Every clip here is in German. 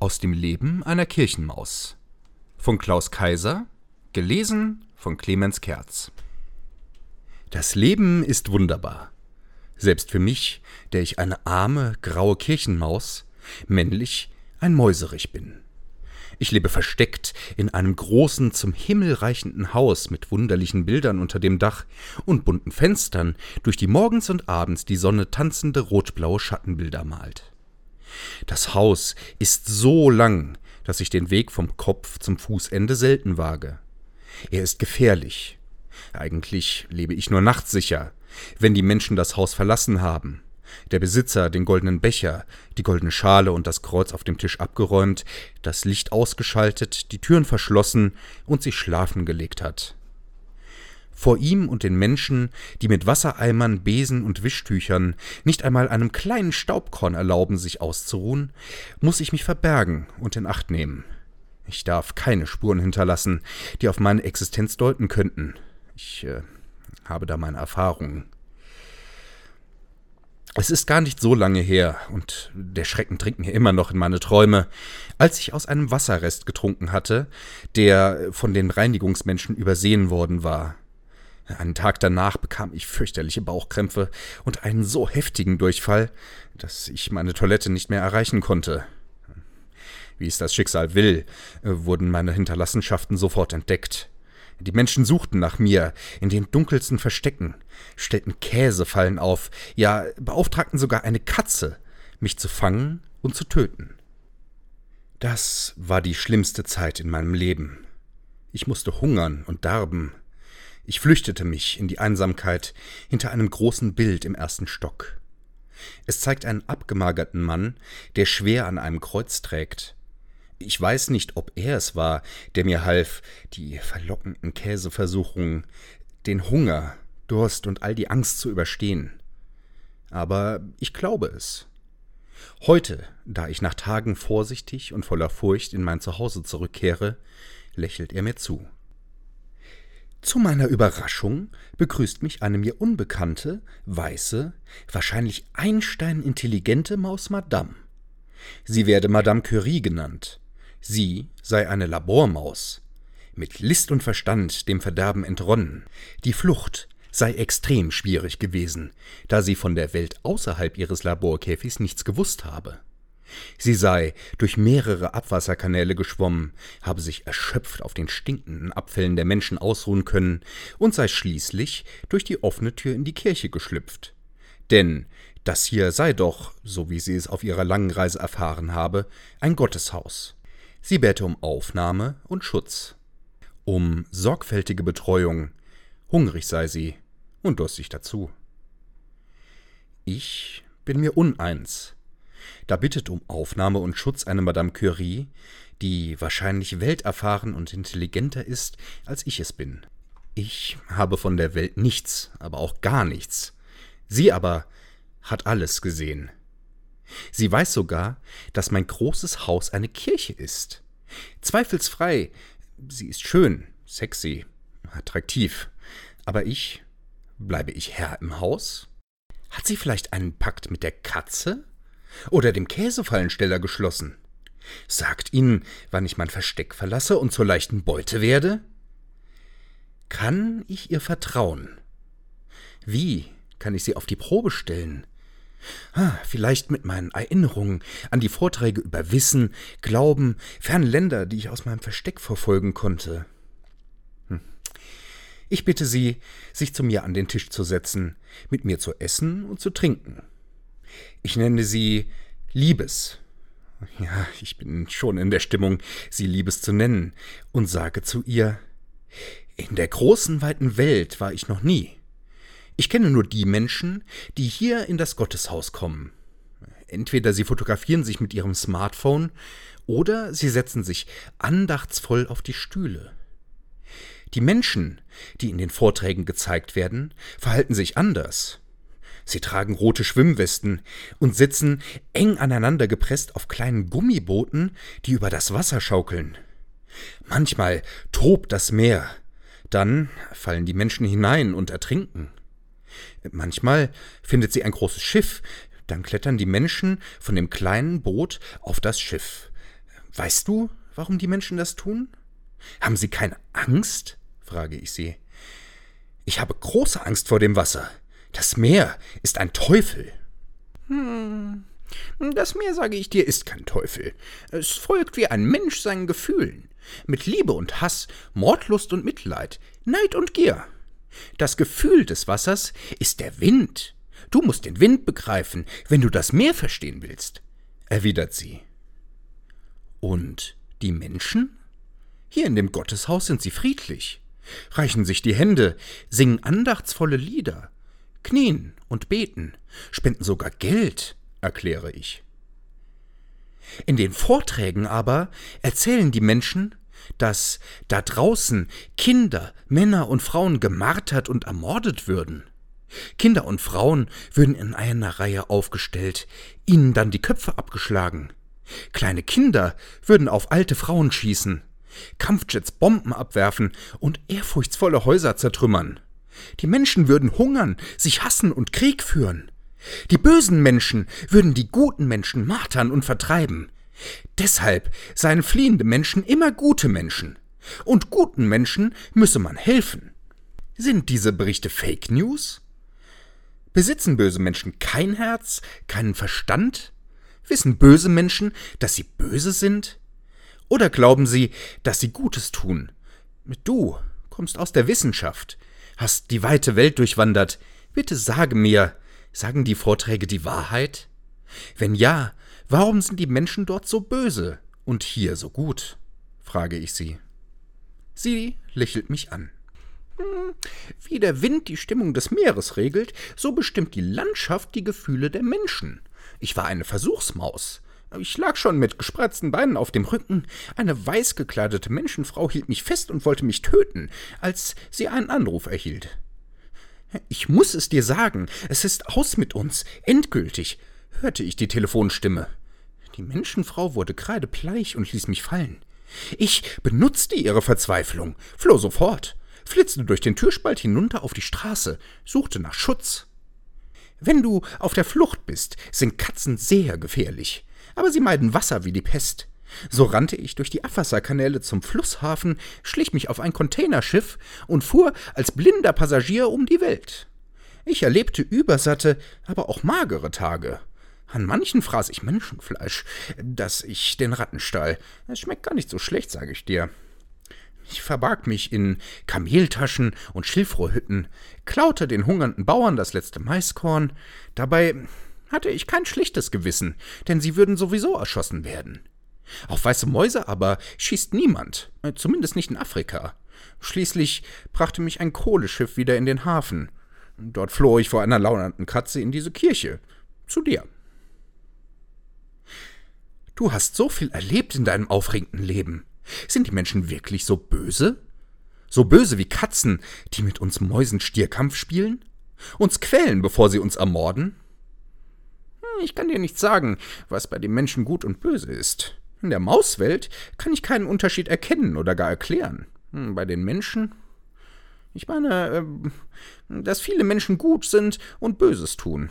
Aus dem Leben einer Kirchenmaus von Klaus Kaiser, gelesen von Clemens Kerz. Das Leben ist wunderbar. Selbst für mich, der ich eine arme, graue Kirchenmaus, männlich ein Mäuserich bin. Ich lebe versteckt in einem großen, zum Himmel reichenden Haus mit wunderlichen Bildern unter dem Dach und bunten Fenstern, durch die morgens und abends die Sonne tanzende rotblaue Schattenbilder malt. Das Haus ist so lang, dass ich den Weg vom Kopf zum Fußende selten wage. Er ist gefährlich. Eigentlich lebe ich nur nachtssicher, wenn die Menschen das Haus verlassen haben. Der Besitzer den goldenen Becher, die goldene Schale und das Kreuz auf dem Tisch abgeräumt, das Licht ausgeschaltet, die Türen verschlossen und sich schlafen gelegt hat. Vor ihm und den Menschen, die mit Wassereimern, Besen und Wischtüchern nicht einmal einem kleinen Staubkorn erlauben, sich auszuruhen, muss ich mich verbergen und in Acht nehmen. Ich darf keine Spuren hinterlassen, die auf meine Existenz deuten könnten. Ich äh, habe da meine Erfahrungen. Es ist gar nicht so lange her, und der Schrecken dringt mir immer noch in meine Träume, als ich aus einem Wasserrest getrunken hatte, der von den Reinigungsmenschen übersehen worden war. Einen Tag danach bekam ich fürchterliche Bauchkrämpfe und einen so heftigen Durchfall, dass ich meine Toilette nicht mehr erreichen konnte. Wie es das Schicksal will, wurden meine Hinterlassenschaften sofort entdeckt. Die Menschen suchten nach mir in den dunkelsten Verstecken, stellten Käsefallen auf, ja beauftragten sogar eine Katze, mich zu fangen und zu töten. Das war die schlimmste Zeit in meinem Leben. Ich musste hungern und darben, ich flüchtete mich in die Einsamkeit hinter einem großen Bild im ersten Stock. Es zeigt einen abgemagerten Mann, der schwer an einem Kreuz trägt. Ich weiß nicht, ob er es war, der mir half, die verlockenden Käseversuchungen, den Hunger, Durst und all die Angst zu überstehen. Aber ich glaube es. Heute, da ich nach Tagen vorsichtig und voller Furcht in mein Zuhause zurückkehre, lächelt er mir zu. Zu meiner Überraschung begrüßt mich eine mir unbekannte, weiße, wahrscheinlich Einstein-intelligente Maus Madame. Sie werde Madame Curie genannt. Sie sei eine Labormaus. Mit List und Verstand dem Verderben entronnen. Die Flucht sei extrem schwierig gewesen, da sie von der Welt außerhalb ihres Laborkäfigs nichts gewusst habe. Sie sei durch mehrere Abwasserkanäle geschwommen, habe sich erschöpft auf den stinkenden Abfällen der Menschen ausruhen können und sei schließlich durch die offene Tür in die Kirche geschlüpft. Denn das hier sei doch, so wie sie es auf ihrer langen Reise erfahren habe, ein Gotteshaus. Sie bäte um Aufnahme und Schutz, um sorgfältige Betreuung, hungrig sei sie und durstig dazu. Ich bin mir uneins, da bittet um Aufnahme und Schutz eine Madame Curie, die wahrscheinlich welterfahren und intelligenter ist, als ich es bin. Ich habe von der Welt nichts, aber auch gar nichts. Sie aber hat alles gesehen. Sie weiß sogar, dass mein großes Haus eine Kirche ist. Zweifelsfrei, sie ist schön, sexy, attraktiv. Aber ich, bleibe ich Herr im Haus? Hat sie vielleicht einen Pakt mit der Katze? Oder dem Käsefallensteller geschlossen? Sagt ihnen, wann ich mein Versteck verlasse und zur leichten Beute werde? Kann ich ihr vertrauen? Wie kann ich sie auf die Probe stellen? Ah, vielleicht mit meinen Erinnerungen an die Vorträge über Wissen, Glauben, ferne Länder, die ich aus meinem Versteck verfolgen konnte. Hm. Ich bitte Sie, sich zu mir an den Tisch zu setzen, mit mir zu essen und zu trinken. Ich nenne sie Liebes. Ja, ich bin schon in der Stimmung, sie Liebes zu nennen, und sage zu ihr In der großen, weiten Welt war ich noch nie. Ich kenne nur die Menschen, die hier in das Gotteshaus kommen. Entweder sie fotografieren sich mit ihrem Smartphone oder sie setzen sich andachtsvoll auf die Stühle. Die Menschen, die in den Vorträgen gezeigt werden, verhalten sich anders. Sie tragen rote Schwimmwesten und sitzen eng aneinander gepresst auf kleinen Gummibooten, die über das Wasser schaukeln. Manchmal tobt das Meer, dann fallen die Menschen hinein und ertrinken. Manchmal findet sie ein großes Schiff, dann klettern die Menschen von dem kleinen Boot auf das Schiff. Weißt du, warum die Menschen das tun? Haben sie keine Angst? frage ich sie. Ich habe große Angst vor dem Wasser. Das Meer ist ein Teufel. Hm. Das Meer, sage ich dir, ist kein Teufel. Es folgt wie ein Mensch seinen Gefühlen. Mit Liebe und Hass, Mordlust und Mitleid, Neid und Gier. Das Gefühl des Wassers ist der Wind. Du musst den Wind begreifen, wenn du das Meer verstehen willst, erwidert sie. Und die Menschen? Hier in dem Gotteshaus sind sie friedlich, reichen sich die Hände, singen andachtsvolle Lieder, knien und beten, spenden sogar Geld, erkläre ich. In den Vorträgen aber erzählen die Menschen, dass da draußen Kinder, Männer und Frauen gemartert und ermordet würden. Kinder und Frauen würden in einer Reihe aufgestellt, ihnen dann die Köpfe abgeschlagen. Kleine Kinder würden auf alte Frauen schießen, Kampfjets Bomben abwerfen und ehrfurchtsvolle Häuser zertrümmern. Die Menschen würden hungern, sich hassen und Krieg führen. Die bösen Menschen würden die guten Menschen martern und vertreiben. Deshalb seien fliehende Menschen immer gute Menschen. Und guten Menschen müsse man helfen. Sind diese Berichte Fake News? Besitzen böse Menschen kein Herz, keinen Verstand? Wissen böse Menschen, dass sie böse sind? Oder glauben sie, dass sie Gutes tun? Du kommst aus der Wissenschaft, hast die weite Welt durchwandert. Bitte sage mir, sagen die Vorträge die Wahrheit? Wenn ja, warum sind die Menschen dort so böse und hier so gut? frage ich sie. Sie lächelt mich an. Hm, wie der Wind die Stimmung des Meeres regelt, so bestimmt die Landschaft die Gefühle der Menschen. Ich war eine Versuchsmaus. Ich lag schon mit gespreizten Beinen auf dem Rücken. Eine weiß gekleidete Menschenfrau hielt mich fest und wollte mich töten, als sie einen Anruf erhielt. Ich muss es dir sagen, es ist aus mit uns, endgültig, hörte ich die Telefonstimme. Die Menschenfrau wurde kreidebleich und ließ mich fallen. Ich benutzte ihre Verzweiflung, floh sofort, flitzte durch den Türspalt hinunter auf die Straße, suchte nach Schutz. Wenn du auf der Flucht bist, sind Katzen sehr gefährlich, aber sie meiden Wasser wie die Pest. So rannte ich durch die Abwasserkanäle zum Flusshafen, schlich mich auf ein Containerschiff und fuhr als blinder Passagier um die Welt. Ich erlebte übersatte, aber auch magere Tage. An manchen fraß ich Menschenfleisch, das ich den Ratten stahl. Es schmeckt gar nicht so schlecht, sage ich dir. Ich verbarg mich in Kameltaschen und Schilfrohrhütten, klaute den hungernden Bauern das letzte Maiskorn. Dabei hatte ich kein schlechtes Gewissen, denn sie würden sowieso erschossen werden. Auf weiße Mäuse aber schießt niemand, äh, zumindest nicht in Afrika. Schließlich brachte mich ein Kohleschiff wieder in den Hafen. Dort floh ich vor einer launernden Katze in diese Kirche. Zu dir. Du hast so viel erlebt in deinem aufregenden Leben. Sind die Menschen wirklich so böse? So böse wie Katzen, die mit uns Mäusen Stierkampf spielen? Uns quälen, bevor sie uns ermorden? Ich kann dir nicht sagen, was bei den Menschen gut und böse ist. In der Mauswelt kann ich keinen Unterschied erkennen oder gar erklären. Hm, bei den Menschen? Ich meine, äh, dass viele Menschen gut sind und Böses tun.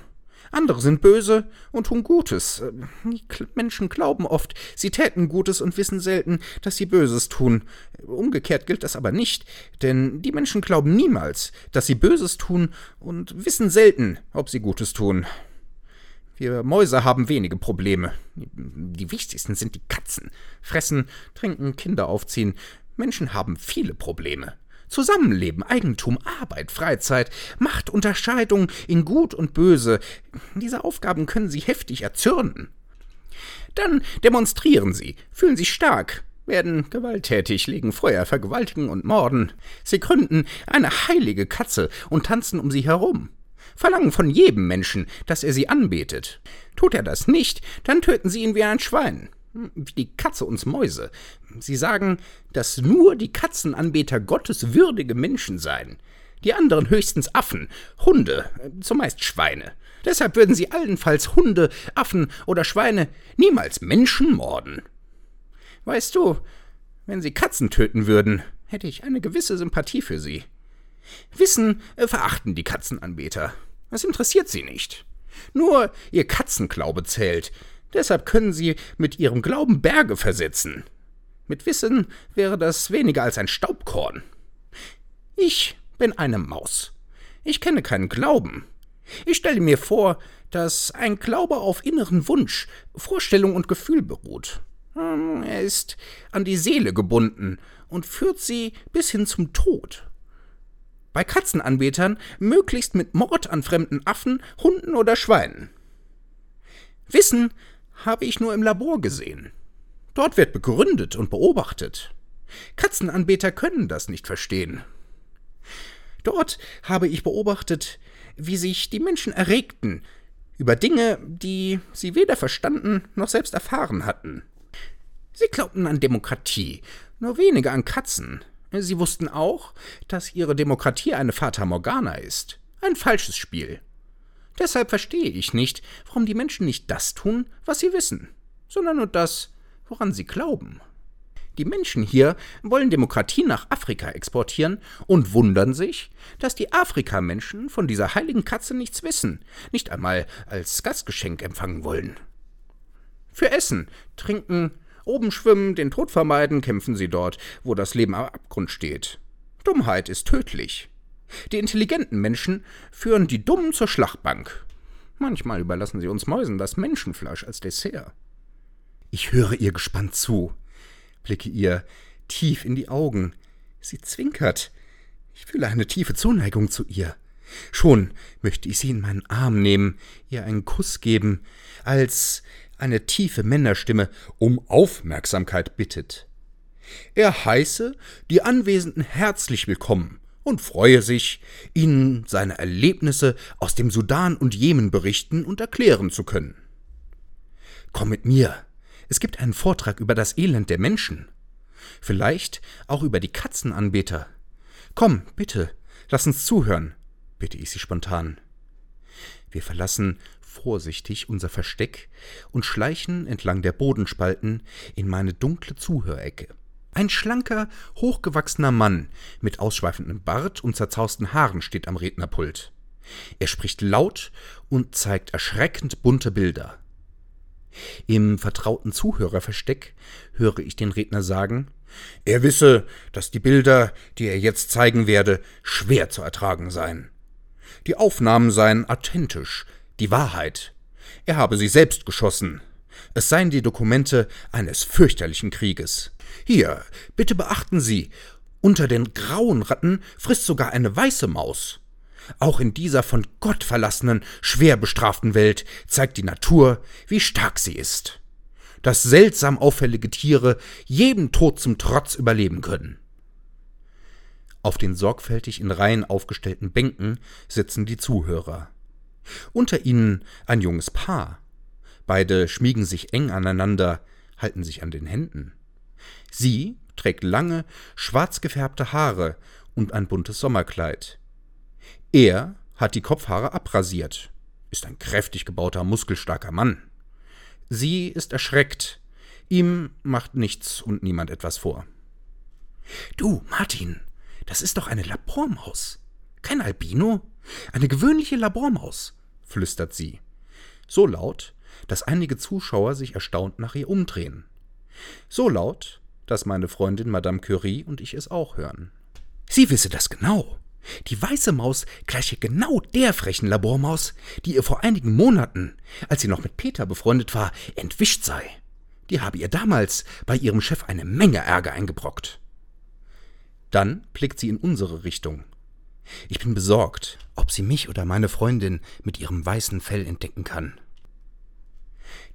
Andere sind böse und tun Gutes. Die Menschen glauben oft, sie täten Gutes und wissen selten, dass sie Böses tun. Umgekehrt gilt das aber nicht, denn die Menschen glauben niemals, dass sie Böses tun und wissen selten, ob sie Gutes tun. Wir Mäuse haben wenige Probleme. Die wichtigsten sind die Katzen. Fressen, trinken, Kinder aufziehen. Menschen haben viele Probleme. Zusammenleben, Eigentum, Arbeit, Freizeit, Macht, Unterscheidung in Gut und Böse. Diese Aufgaben können Sie heftig erzürnen. Dann demonstrieren Sie, fühlen sich stark, werden gewalttätig, legen Feuer, vergewaltigen und morden. Sie gründen eine heilige Katze und tanzen um sie herum. Verlangen von jedem Menschen, dass er sie anbetet. Tut er das nicht, dann töten sie ihn wie ein Schwein wie die Katze uns Mäuse. Sie sagen, dass nur die Katzenanbeter Gottes würdige Menschen seien. Die anderen höchstens Affen, Hunde, zumeist Schweine. Deshalb würden sie allenfalls Hunde, Affen oder Schweine niemals Menschen morden. Weißt du, wenn sie Katzen töten würden, hätte ich eine gewisse Sympathie für sie. Wissen äh, verachten die Katzenanbeter. Es interessiert sie nicht. Nur ihr Katzenglaube zählt, Deshalb können sie mit ihrem Glauben Berge versetzen. Mit Wissen wäre das weniger als ein Staubkorn. Ich bin eine Maus. Ich kenne keinen Glauben. Ich stelle mir vor, dass ein Glaube auf inneren Wunsch, Vorstellung und Gefühl beruht. Hm, er ist an die Seele gebunden und führt sie bis hin zum Tod. Bei Katzenanbetern möglichst mit Mord an fremden Affen, Hunden oder Schweinen. Wissen habe ich nur im Labor gesehen. Dort wird begründet und beobachtet. Katzenanbeter können das nicht verstehen. Dort habe ich beobachtet, wie sich die Menschen erregten über Dinge, die sie weder verstanden noch selbst erfahren hatten. Sie glaubten an Demokratie, nur weniger an Katzen. Sie wussten auch, dass ihre Demokratie eine Fata Morgana ist, ein falsches Spiel. Deshalb verstehe ich nicht, warum die Menschen nicht das tun, was sie wissen, sondern nur das, woran sie glauben. Die Menschen hier wollen Demokratie nach Afrika exportieren und wundern sich, dass die Afrikamenschen von dieser heiligen Katze nichts wissen, nicht einmal als Gastgeschenk empfangen wollen. Für Essen, Trinken, Oben schwimmen, den Tod vermeiden, kämpfen sie dort, wo das Leben am Abgrund steht. Dummheit ist tödlich. Die intelligenten Menschen führen die Dummen zur Schlachtbank. Manchmal überlassen sie uns Mäusen das Menschenfleisch als Dessert. Ich höre ihr gespannt zu, blicke ihr tief in die Augen. Sie zwinkert. Ich fühle eine tiefe Zuneigung zu ihr. Schon möchte ich sie in meinen Arm nehmen, ihr einen Kuss geben, als eine tiefe Männerstimme um Aufmerksamkeit bittet. Er heiße die Anwesenden herzlich willkommen und freue sich, ihnen seine Erlebnisse aus dem Sudan und Jemen berichten und erklären zu können. Komm mit mir. Es gibt einen Vortrag über das Elend der Menschen. Vielleicht auch über die Katzenanbeter. Komm, bitte, lass uns zuhören, bitte ich sie spontan. Wir verlassen vorsichtig unser Versteck und schleichen entlang der Bodenspalten in meine dunkle Zuhörecke. Ein schlanker, hochgewachsener Mann mit ausschweifendem Bart und zerzausten Haaren steht am Rednerpult. Er spricht laut und zeigt erschreckend bunte Bilder. Im vertrauten Zuhörerversteck höre ich den Redner sagen, er wisse, dass die Bilder, die er jetzt zeigen werde, schwer zu ertragen seien. Die Aufnahmen seien authentisch, die Wahrheit. Er habe sie selbst geschossen. Es seien die Dokumente eines fürchterlichen Krieges. Hier, bitte beachten Sie, unter den grauen Ratten frisst sogar eine weiße Maus. Auch in dieser von Gott verlassenen, schwer bestraften Welt zeigt die Natur, wie stark sie ist. Dass seltsam auffällige Tiere jedem Tod zum Trotz überleben können. Auf den sorgfältig in Reihen aufgestellten Bänken sitzen die Zuhörer. Unter ihnen ein junges Paar. Beide schmiegen sich eng aneinander, halten sich an den Händen. Sie trägt lange, schwarz gefärbte Haare und ein buntes Sommerkleid. Er hat die Kopfhaare abrasiert, ist ein kräftig gebauter, muskelstarker Mann. Sie ist erschreckt. Ihm macht nichts und niemand etwas vor. Du, Martin, das ist doch eine Labormaus. Kein Albino? Eine gewöhnliche Labormaus flüstert sie. So laut, dass einige Zuschauer sich erstaunt nach ihr umdrehen. So laut, dass meine Freundin Madame Curie und ich es auch hören. Sie wisse das genau. Die weiße Maus gleiche genau der frechen Labormaus, die ihr vor einigen Monaten, als sie noch mit Peter befreundet war, entwischt sei. Die habe ihr damals bei ihrem Chef eine Menge Ärger eingebrockt. Dann blickt sie in unsere Richtung ich bin besorgt, ob sie mich oder meine Freundin mit ihrem weißen Fell entdecken kann.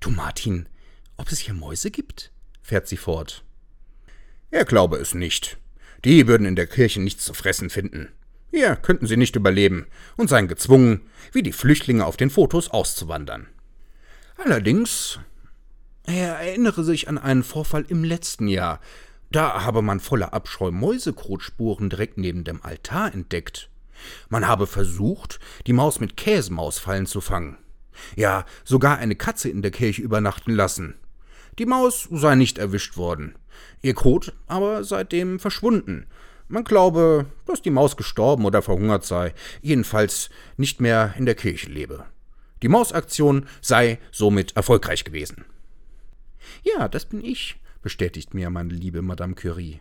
Du, Martin, ob es hier Mäuse gibt? fährt sie fort. Er glaube es nicht. Die würden in der Kirche nichts zu fressen finden. Hier könnten sie nicht überleben und seien gezwungen, wie die Flüchtlinge auf den Fotos auszuwandern. Allerdings, er erinnere sich an einen Vorfall im letzten Jahr, da habe man voller Abscheu Mäusekotspuren direkt neben dem Altar entdeckt. Man habe versucht, die Maus mit Käsemausfallen zu fangen. Ja, sogar eine Katze in der Kirche übernachten lassen. Die Maus sei nicht erwischt worden. Ihr Kot aber seitdem verschwunden. Man glaube, dass die Maus gestorben oder verhungert sei, jedenfalls nicht mehr in der Kirche lebe. Die Mausaktion sei somit erfolgreich gewesen. Ja, das bin ich, bestätigt mir meine liebe Madame Curie.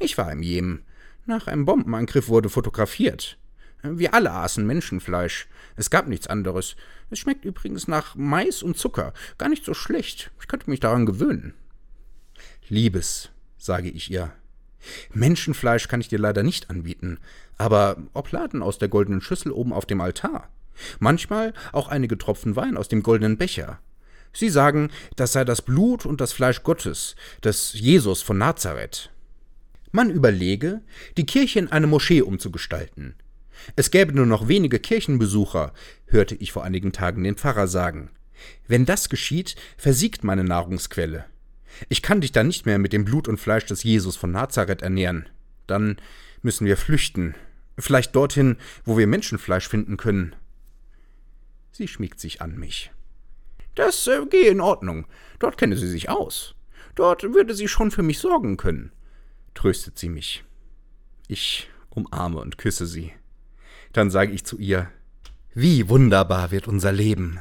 Ich war im Jemen. Nach einem Bombenangriff wurde fotografiert. Wir alle aßen Menschenfleisch. Es gab nichts anderes. Es schmeckt übrigens nach Mais und Zucker. Gar nicht so schlecht. Ich könnte mich daran gewöhnen. Liebes, sage ich ihr. Menschenfleisch kann ich dir leider nicht anbieten, aber Obladen aus der goldenen Schüssel oben auf dem Altar. Manchmal auch einige Tropfen Wein aus dem goldenen Becher. Sie sagen, das sei das Blut und das Fleisch Gottes, des Jesus von Nazareth. Man überlege, die Kirche in eine Moschee umzugestalten. Es gäbe nur noch wenige Kirchenbesucher, hörte ich vor einigen Tagen den Pfarrer sagen. Wenn das geschieht, versiegt meine Nahrungsquelle. Ich kann dich dann nicht mehr mit dem Blut und Fleisch des Jesus von Nazareth ernähren. Dann müssen wir flüchten. Vielleicht dorthin, wo wir Menschenfleisch finden können. Sie schmiegt sich an mich. Das äh, gehe in Ordnung. Dort kenne sie sich aus. Dort würde sie schon für mich sorgen können, tröstet sie mich. Ich umarme und küsse sie. Dann sage ich zu ihr, wie wunderbar wird unser Leben.